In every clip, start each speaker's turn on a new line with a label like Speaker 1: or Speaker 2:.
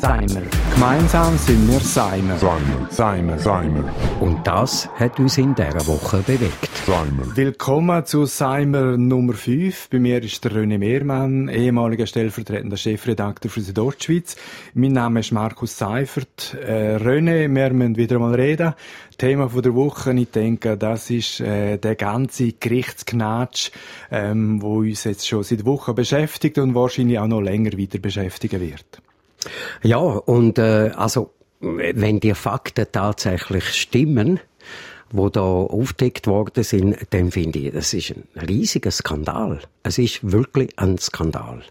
Speaker 1: Seimer. Gemeinsam sind wir Seimer.
Speaker 2: Seimer.
Speaker 1: Seimer.
Speaker 2: Seimer.
Speaker 3: Und das hat uns in dieser Woche bewegt.
Speaker 2: Seimer.
Speaker 1: Willkommen zu Seimer Nummer 5. Bei mir ist der René Mehrmann, ehemaliger stellvertretender Chefredakteur für die Deutschschweiz. Mein Name ist Markus Seifert. Äh, René, wir müssen wieder mal reden. Thema von der Woche, ich denke, das ist äh, der ganze Gerichtsknatsch, ähm, wo uns jetzt schon seit Wochen beschäftigt und wahrscheinlich auch noch länger weiter beschäftigen wird.
Speaker 3: Ja, und äh, also wenn die Fakten tatsächlich stimmen, wo da aufgedeckt worden sind, dann finde ich, das ist ein riesiger Skandal. Es ist wirklich ein Skandal.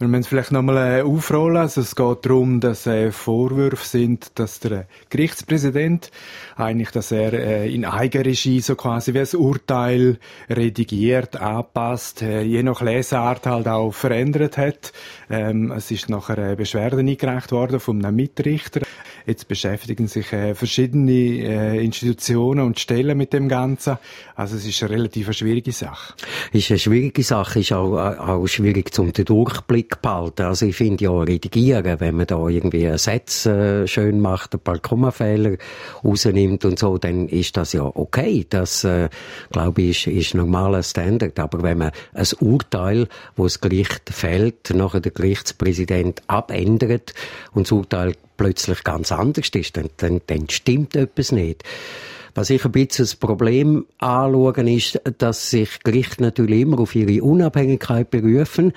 Speaker 1: Wir müssen es vielleicht nochmal äh, aufrollen. Also es geht darum, dass äh, Vorwürfe sind, dass der Gerichtspräsident eigentlich, dass er äh, in Eigenregie so quasi wie ein Urteil redigiert, anpasst, äh, je nach Lesart halt auch verändert hat. Ähm, es ist nachher äh, Beschwerden eingereicht worden von einem Mitrichter. Jetzt beschäftigen sich äh, verschiedene äh, Institutionen und Stellen mit dem Ganzen. Also es ist eine relativ schwierige Sache.
Speaker 3: Ist eine schwierige Sache, ist auch, auch schwierig zum den Durchblick behalten. Also ich finde ja redigieren, wenn man da irgendwie Satz äh, schön macht, ein paar Kommafehler rausnimmt und so, dann ist das ja okay. Das, äh, glaube ich, ist, ist normaler Standard. Aber wenn man ein Urteil, wo das Gericht fällt, nachher der Gerichtspräsident abändert und das Urteil plötzlich ganz anders ist, dann, dann, dann stimmt etwas nicht. Was ich ein bisschen das Problem anschauen ist, dass sich Gerichte natürlich immer auf ihre Unabhängigkeit berufen.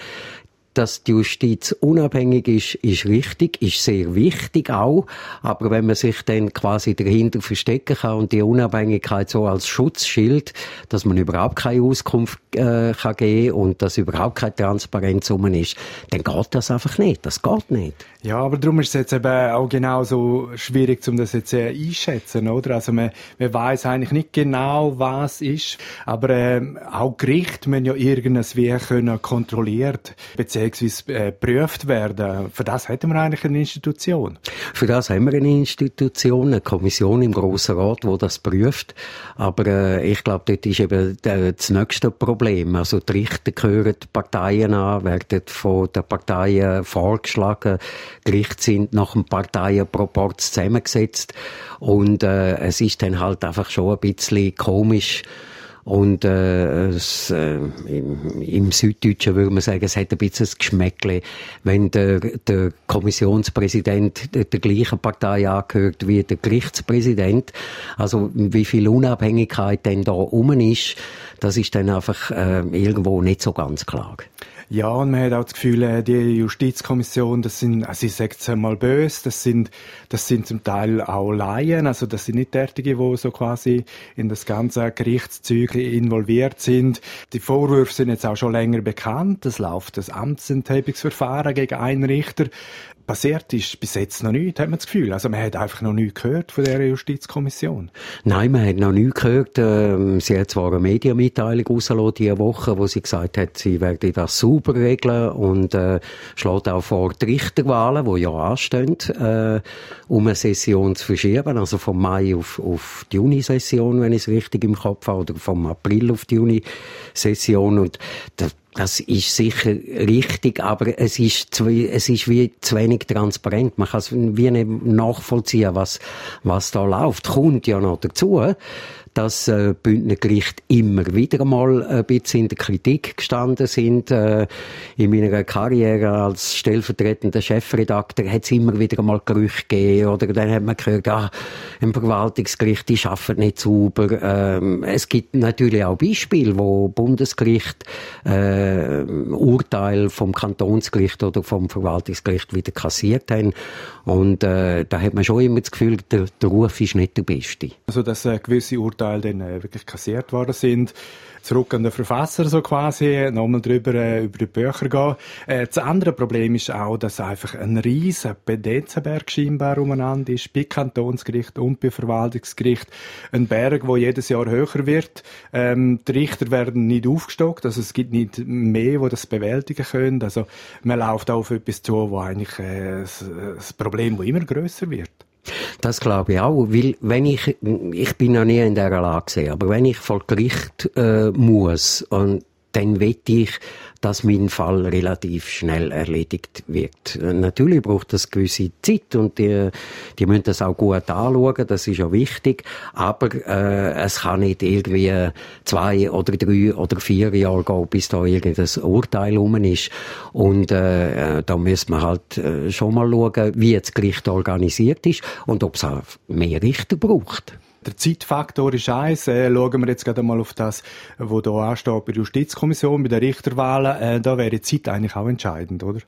Speaker 3: Dass die Justiz unabhängig ist, ist richtig, ist sehr wichtig auch. Aber wenn man sich dann quasi dahinter verstecken kann und die Unabhängigkeit so als Schutzschild, dass man überhaupt keine Auskunft äh, kann geben und dass überhaupt keine Transparenz rum ist, dann geht das einfach nicht. Das geht nicht.
Speaker 1: Ja, aber darum ist es jetzt eben auch genauso schwierig, um das jetzt äh, einschätzen, oder? Also man, man weiß eigentlich nicht genau, was ist, aber äh, auch Gerichte müssen ja irgendwas wie können kontrolliert beziehungsweise äh, geprüft werden. Für das hätten wir eigentlich eine Institution.
Speaker 3: Für das haben wir eine Institution, eine Kommission im Grossen Rat, wo das prüft. Aber äh, ich glaube, dort ist eben das nächste Problem. Also die Richter gehören die Parteien an, werden von den Parteien vorgeschlagen Gericht sind nach dem Parteienproporz zusammengesetzt und äh, es ist dann halt einfach schon ein bisschen komisch, und äh, es, äh, im, im Süddeutschen würde man sagen, es hat ein bisschen ein Geschmäckle, wenn der, der Kommissionspräsident der, der gleichen Partei angehört wie der Gerichtspräsident. Also wie viel Unabhängigkeit denn da rum ist, das ist dann einfach äh, irgendwo nicht so ganz klar.
Speaker 1: Ja, und man hat auch das Gefühl, äh, die Justizkommission, das sind, also ich sage es einmal böse, das sind, das sind zum Teil auch Laien, also das sind nicht derartige, die so quasi in das ganze Gerichtszeug involviert sind. Die Vorwürfe sind jetzt auch schon länger bekannt. Es läuft das Amtsenthebungsverfahren gegen einen Richter passiert ist bis jetzt noch nichts, hat man das Gefühl. Also man hat einfach noch nichts gehört von der Justizkommission.
Speaker 3: Nein, man hat noch nichts gehört. Ähm, sie hat zwar eine Medienmitteilung rausgelassen diese Woche, wo sie gesagt hat, sie werde das sauber regeln und äh, schlägt auch vor, die Richterwahlen, die ja anstehen, äh, um eine Session zu verschieben, also vom Mai auf, auf die Juni-Session, wenn ich es richtig im Kopf habe, oder vom April auf die Juni-Session. Und das ist sicher richtig, aber es ist, zu, es ist wie zu wenig transparent. Man kann es wie nicht nachvollziehen, was, was da läuft. Kommt ja noch dazu, dass äh, Bündner Gericht immer wieder mal ein bisschen in der Kritik gestanden sind. Äh, in meiner Karriere als stellvertretender Chefredakteur hat es immer wieder mal Gerüchte gegeben oder dann hat man gehört, ah, im Verwaltungsgericht, die arbeiten nicht sauber. Ähm, es gibt natürlich auch Beispiele, wo Bundesgericht äh, Urteil vom Kantonsgericht oder vom Verwaltungsgericht wieder kassiert haben. Und äh, da hat man schon immer das Gefühl, der, der Ruf ist nicht der beste.
Speaker 1: Also dass äh, gewisse Urteile Urteile dann äh, wirklich kassiert worden sind. Zurück an den Verfasser so quasi, nochmal drüber äh, über die Bücher gehen. Äh, das andere Problem ist auch, dass einfach ein riesen Pedenzenberg scheinbar umeinander ist, bei Kantonsgericht und bei Verwaltungsgericht. Ein Berg, wo jedes Jahr höher wird. Ähm, die Richter werden nicht aufgestockt, also es gibt nicht mehr, wo das bewältigen können. Also man läuft auf etwas zu, wo eigentlich äh, das Problem, wo immer größer wird.
Speaker 3: Das glaube ich auch, weil wenn ich, ich bin noch nie in dieser Lage gesehen, aber wenn ich vor Gericht äh, muss und dann wette ich, dass mein Fall relativ schnell erledigt wird. Natürlich braucht das gewisse Zeit und die, die müssen das auch gut anschauen, das ist ja wichtig, aber äh, es kann nicht irgendwie zwei oder drei oder vier Jahre gehen, bis da irgendein Urteil rum ist. Und äh, da müssen wir halt äh, schon mal schauen, wie das Gericht organisiert ist und ob es auch mehr Richter braucht.
Speaker 1: Der Zeitfaktor ist eins. Äh, schauen wir jetzt gerade mal auf das, was hier ansteht bei der Justizkommission, bei den Richterwahlen. Äh, da wäre die Zeit eigentlich auch entscheidend, oder?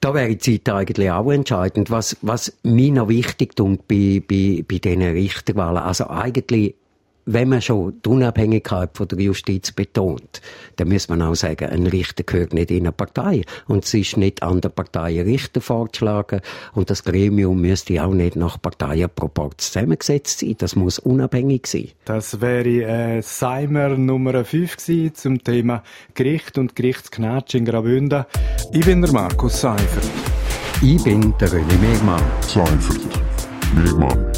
Speaker 3: Da wäre die Zeit eigentlich auch entscheidend. Was, was mir noch wichtig tut bei, bei, bei diesen Richterwahlen, also eigentlich wenn man schon die Unabhängigkeit von der Justiz betont, dann muss man auch sagen, ein Richter gehört nicht in eine Partei. Und es ist nicht an der Partei Richter vorgeschlagen. Und das Gremium müsste auch nicht nach Parteienproporz zusammengesetzt sein. Das muss unabhängig sein.
Speaker 1: Das wäre äh, Seimer Nummer 5 gewesen zum Thema Gericht und Gerichtsknatsch in Graubünden. Ich bin der Markus Seifert.
Speaker 3: Ich bin der René Megmann.
Speaker 2: Seifert. Megmann.